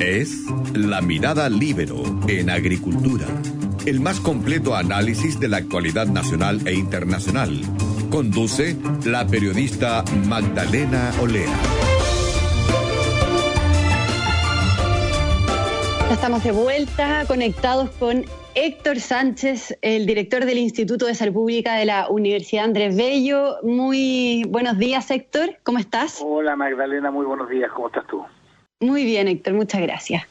Es La Mirada Libero en Agricultura, el más completo análisis de la actualidad nacional e internacional. Conduce la periodista Magdalena Olea. Estamos de vuelta conectados con Héctor Sánchez, el director del Instituto de Salud Pública de la Universidad Andrés Bello. Muy buenos días, Héctor. ¿Cómo estás? Hola, Magdalena. Muy buenos días. ¿Cómo estás tú? Muy bien, Héctor, muchas gracias.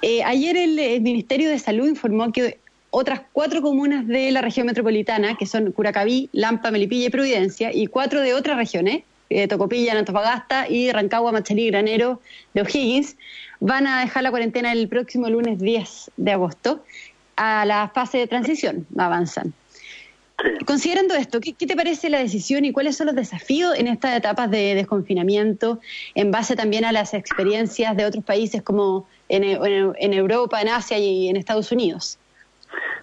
Eh, ayer el, Ministerio de Salud informó que otras cuatro comunas de la región metropolitana, que son Curacaví, Lampa, Melipilla y Providencia, y cuatro de otras regiones, eh, Tocopilla, Antofagasta y Rancagua, Machalí, Granero de O'Higgins, van a dejar la cuarentena el próximo lunes 10 de agosto a la fase de transición, avanzan. Considerando esto, ¿qué, te parece la decisión y cuáles son los desafíos en estas etapas de desconfinamiento en base también a las experiencias de otros países como en, Europa, en Asia y en Estados Unidos?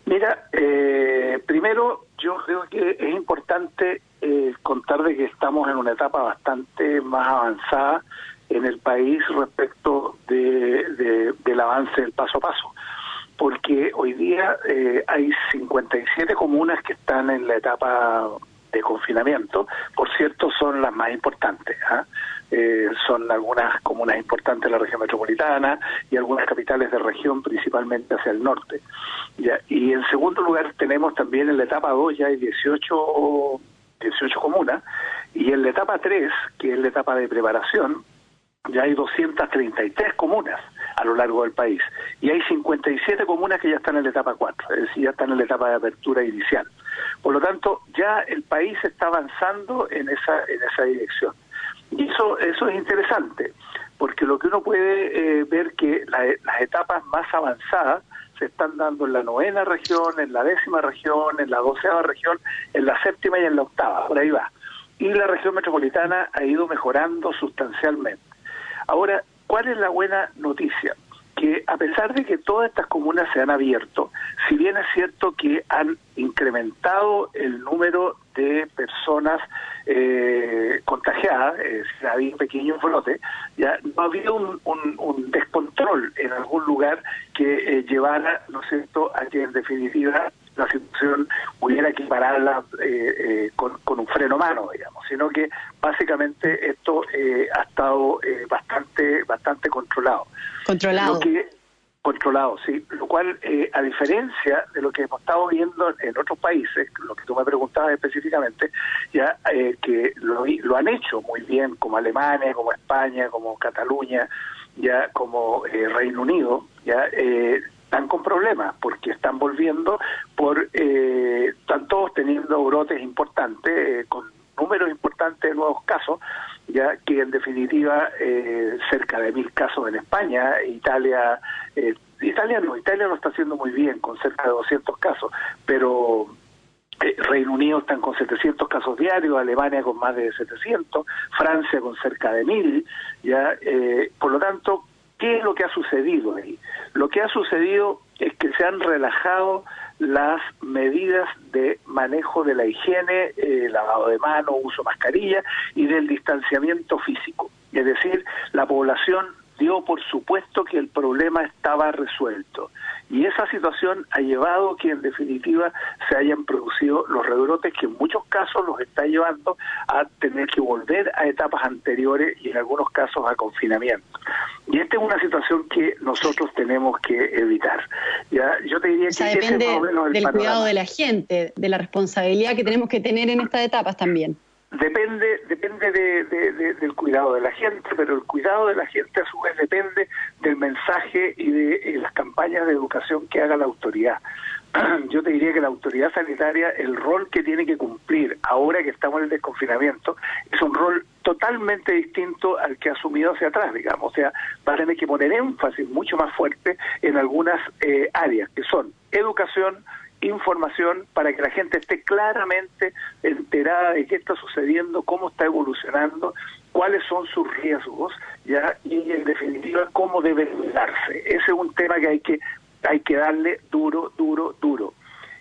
Mira, eh, primero yo creo que es importante eh, contar de que estamos en una etapa bastante más avanzada en el país respecto del avance del paso a paso porque hoy día eh, hay 57 comunas que están en la etapa de confinamiento, por cierto son las más importantes, ¿ah? eh, son algunas comunas importantes de la región metropolitana y algunas capitales de región, principalmente hacia el norte. Y en segundo lugar tenemos también en la etapa 2 ya hay 18, 18 comunas, y en la etapa 3, que es la etapa de preparación, ya hay 233 comunas a lo largo del país. Y hay 57 comunas que ya están en la etapa 4, es decir, ya están en la etapa de apertura inicial. Por lo tanto, ya el país está avanzando en esa, en esa dirección. Y eso, eso es interesante, porque lo que uno puede eh, ver que las etapas más avanzadas se están dando en la novena región, en la décima región, en la doceava región, en la séptima y en la octava, por ahí va. Y la región metropolitana ha ido mejorando sustancialmente. Ahora, ¿cuál es la buena noticia? Que a pesar de que todas estas comunas se han abierto, si bien es cierto que han incrementado el número de personas eh, contagiadas, es decir, había un pequeño brote, ya no había un, descontrol en algún lugar que eh, llevara, ¿no es cierto?, a que en definitiva la situación hubiera que pararla eh, eh, con, un freno mano, digamos, sino que básicamente esto eh, ha estado bastante bastante controlado. Controlado. controlado, sí. Lo cual, a diferencia de lo que hemos estado viendo en otros países, lo que tú me preguntabas específicamente, ya que lo, lo han hecho muy bien, como Alemania, como España, como Cataluña, ya como Reino Unido, ya están con problemas porque están volviendo por, eh, están todos teniendo brotes importantes, eh, con números importantes de nuevos casos, ya que en definitiva eh, cerca de mil casos en España, Italia, eh, Italia no, Italia lo está haciendo muy bien, con cerca de 200 casos, pero Reino Unido están con 700 casos diarios, Alemania con más de 700, Francia con cerca de mil, ya, por lo tanto, ¿qué es lo que ha sucedido ahí? Lo que ha sucedido es que se han relajado las medidas de manejo de la higiene, eh, lavado de manos, uso de mascarilla y del distanciamiento físico. Es decir, la población dio por supuesto que el problema estaba resuelto. Y esa situación ha llevado que en definitiva se hayan producido los rebrotes que en muchos casos los está llevando a tener que volver a etapas anteriores y en algunos casos a confinamiento. Y esta es una situación que nosotros tenemos que evitar. Ya, yo te diría que depende del cuidado de la gente, de la responsabilidad que tenemos que tener en estas etapas también. Depende, depende del cuidado de la gente, pero el cuidado de la gente a su vez depende del mensaje y de las campañas de educación que haga la autoridad. Yo te diría que la autoridad sanitaria, el rol que tiene que cumplir ahora que estamos en el desconfinamiento, es un rol totalmente distinto al que ha asumido hacia atrás, digamos. O sea, va a tener que poner énfasis mucho más fuerte en algunas eh, áreas, que son educación, información para que la gente esté claramente enterada de qué está sucediendo, cómo está evolucionando, cuáles son sus riesgos, ya y en definitiva cómo debe darse. Ese es un tema que hay que hay que darle duro, duro, duro.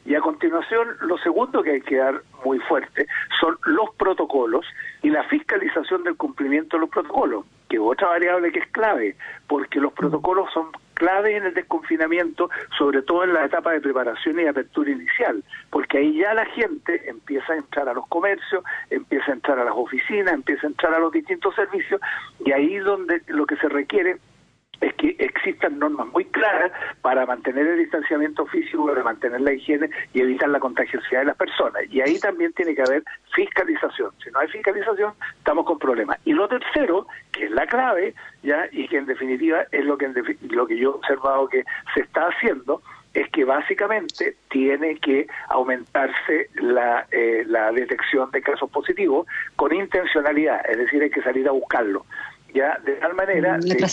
Y a continuación, lo segundo que hay que dar muy fuerte son los protocolos y la fiscalización del cumplimiento de los protocolos, que otra otra variable que es clave, porque los protocolos son clave en el desconfinamiento, sobre todo en la etapa de preparación y apertura inicial, porque ahí ya la gente empieza a entrar a los comercios, empieza a entrar a las oficinas, empieza a entrar a los distintos servicios, y ahí donde lo que se requiere es que existan normas muy claras para mantener el distanciamiento físico, para mantener la higiene y evitar la contagiosidad de las personas. Y ahí también tiene que haber fiscalización. Si no hay fiscalización, estamos con problemas. Y lo tercero, que es la clave, ya y que en definitiva es lo que, lo que yo he observado que se está haciendo, es que básicamente tiene que aumentarse la, eh, la detección de casos positivos con intencionalidad, es decir, hay que salir a buscarlo ya de tal manera la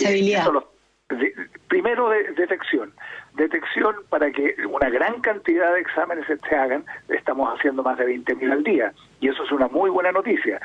primero de, detección, detección para que una gran cantidad de exámenes se hagan, estamos haciendo más de 20.000 al día, y eso es una muy buena noticia,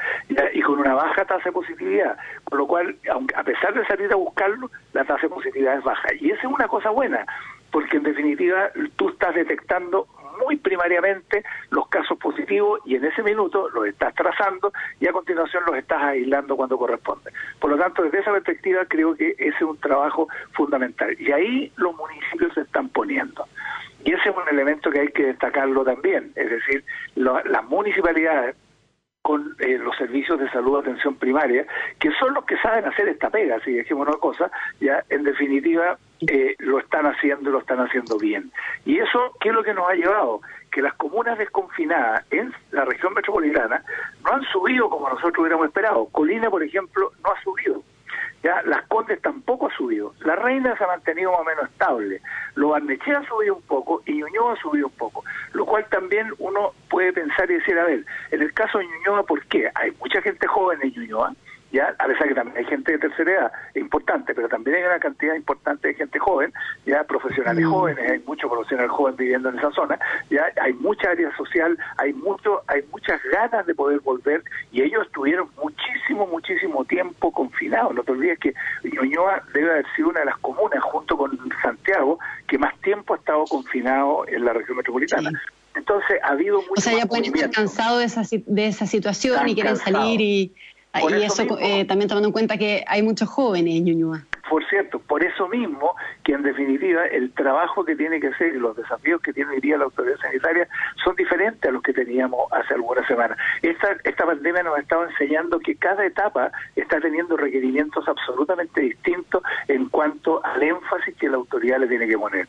y con una baja tasa de positividad, con lo cual, aunque, a pesar de salir a buscarlo, la tasa de positividad es baja, y esa es una cosa buena, porque en definitiva tú estás detectando muy primariamente los casos positivos y en ese minuto los estás trazando y a continuación los estás aislando cuando corresponde. Por lo tanto, desde esa perspectiva creo que ese es un trabajo fundamental. Y ahí los municipios se están poniendo. Y ese es un elemento que hay que destacarlo también. Es decir, las municipalidades con eh, los servicios de salud atención primaria, que son los que saben hacer esta pega, si decimos una cosa, ya en definitiva eh, lo están haciendo y lo están haciendo bien. Y eso, ¿qué es lo que nos ha llevado? Que las comunas desconfinadas en la región metropolitana no han subido como nosotros hubiéramos esperado. Colina, por ejemplo, no ha subido. Ya, las Condes tampoco ha subido. La Reina se ha mantenido más o menos estable. Lo Barnechea ha subido un poco y Ñuñoa ha subido un poco. Lo cual también uno puede pensar y decir, a ver, en el caso de Ñuñoa, ¿por qué? Hay mucha gente joven en Ñuñoa, ya a pesar que también hay gente de tercera edad importante, pero también hay una cantidad importante de gente joven, ya profesionales mm. jóvenes, hay muchos profesionales jóvenes viviendo en esa zona, ya hay mucha área social, hay mucho, hay muchas ganas de poder volver y ellos estuvieron muchísimo, muchísimo tiempo confinados. No te olvides que Ñuñoa debe haber sido una de las comunas junto con Santiago que más tiempo ha estado confinado en la región metropolitana. Entonces ha habido mucho O sea, ya pueden estar cansados de esa, de esa situación y quieren salir y y eso, eh, también tomando en cuenta que hay muchos jóvenes en Ñuñoa. Por cierto, por eso mismo que en definitiva el trabajo que tiene que hacer y los desafíos que tiene hoy día la autoridad sanitaria son diferentes a los que teníamos hace algunas semanas. Esta, esta pandemia nos ha estado enseñando que cada etapa está teniendo requerimientos absolutamente distintos en cuanto al énfasis que la autoridad le tiene que poner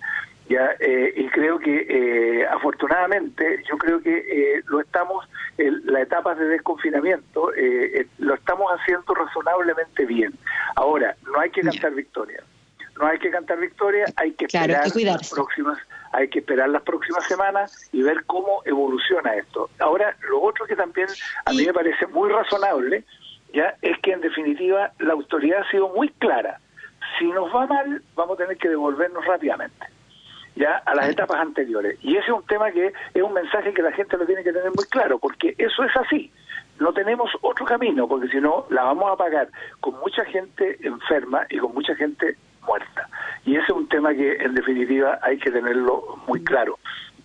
ya eh, y creo que eh, afortunadamente yo creo que eh, lo estamos en la etapa de desconfinamiento lo estamos haciendo razonablemente bien. Ahora no hay que cantar victoria. No hay que cantar victoria hay que esperar las próximas hay que esperar las próximas semanas y ver cómo evoluciona esto. Ahora lo otro que también a mí me parece muy razonable ya es que en definitiva la autoridad ha sido muy clara. Si nos va mal vamos a tener que devolvernos rápidamente ya a las etapas anteriores. Y ese es un tema que es un mensaje que la gente lo tiene que tener muy claro, porque eso es así. No tenemos otro camino, porque si no, la vamos a pagar con mucha gente enferma y con mucha gente muerta. Y ese es un tema que, en definitiva, hay que tenerlo muy claro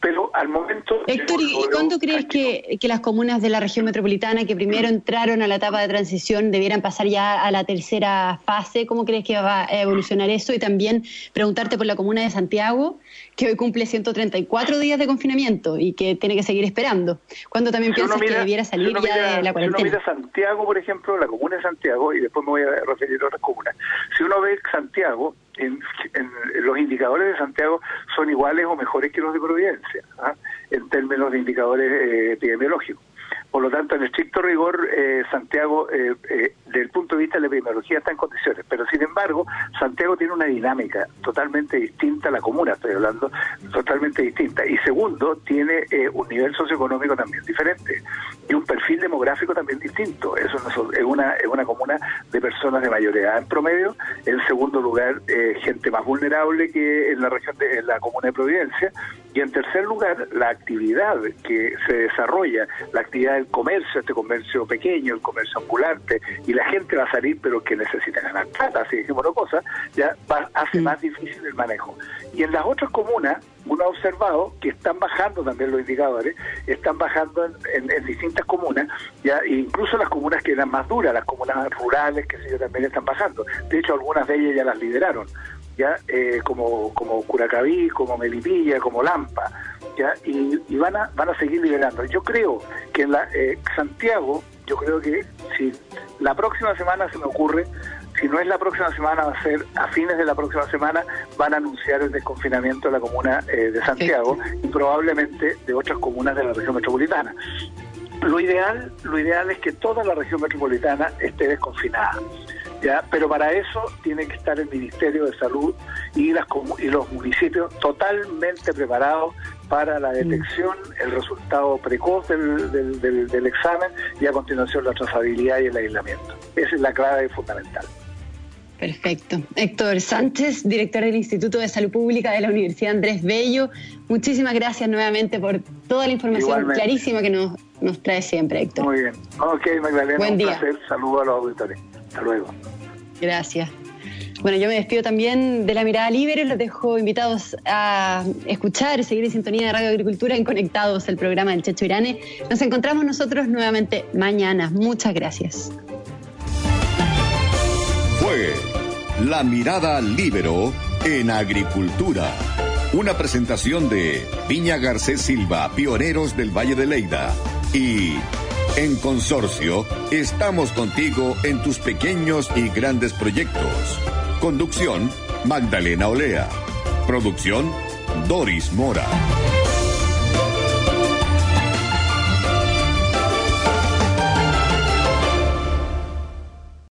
pero al momento... Héctor, ¿y cuándo crees que, que, las comunas de la región metropolitana que primero entraron a la etapa de transición debieran pasar ya a la tercera fase? ¿Cómo crees que va a evolucionar eso? Y también preguntarte por la comuna de Santiago, que hoy cumple 134 días de confinamiento y que tiene que seguir esperando. ¿Cuándo también piensas que debiera salir ya de la cuarentena? Si uno mira Santiago, por ejemplo, la comuna de Santiago, y después me voy a referir a otras comunas, si uno ve Santiago, en, los indicadores de Santiago son iguales o mejores que los de Providencia, ¿ah? en términos de indicadores eh, epidemiológicos. Por lo tanto, en estricto rigor, eh, Santiago, eh, eh, desde el punto de vista de la epidemiología, está en condiciones. Pero, sin embargo, Santiago tiene una dinámica totalmente distinta a la comuna, estoy hablando, totalmente distinta. Y segundo, tiene un nivel socioeconómico también diferente y un perfil demográfico también distinto. Eso es una, es una comuna de personas de mayor edad en promedio. En segundo lugar, gente más vulnerable que en la región de la comuna de Providencia. Y en tercer lugar, la actividad que se desarrolla, la actividad del comercio, este comercio pequeño, el comercio ambulante, y la gente va a salir, pero que necesita ganar plata, así decimos una cosa, ya hace más difícil el manejo. Y en las otras comunas, uno ha observado que están bajando también los indicadores, están bajando en, distintas comunas, ya incluso las comunas que eran más duras, las comunas rurales, que sé también están bajando. De hecho, algunas de ellas ya las lideraron, ya eh, como, como Curacaví, como Melipilla, como Lampa, ya y, van a van a seguir liderando. Yo creo que en la, eh, Santiago, yo creo que si la próxima semana se me ocurre si no es la próxima semana, va a ser a fines de la próxima semana, van a anunciar el desconfinamiento de la comuna eh, de Santiago y probablemente de otras comunas de la región metropolitana. Lo ideal, lo ideal es que toda la región metropolitana esté desconfinada. ¿Ya? Pero para eso tiene que estar el Ministerio de Salud y, las, y los municipios totalmente preparados para la detección, el resultado precoz del, del, del examen y a continuación la trazabilidad y el aislamiento. Esa es la clave fundamental. Perfecto. Héctor Sánchez, director del Instituto de Salud Pública de la Universidad Andrés Bello, muchísimas gracias nuevamente por toda la información clarísima que nos, nos trae siempre, Héctor. Muy bien. Ok, Magdalena, Buen día. placer. Saludos a los auditores. Hasta luego. Gracias. Bueno, yo me despido también de la mirada libre, los dejo invitados a escuchar seguir en sintonía de Radio Agricultura en Conectados, el programa del Checho Irane. Nos encontramos nosotros nuevamente mañana. Muchas gracias. Fue La Mirada Libero en Agricultura. Una presentación de Viña Garcés Silva, pioneros del Valle de Leida. Y en Consorcio, estamos contigo en tus pequeños y grandes proyectos. Conducción, Magdalena Olea. Producción, Doris Mora.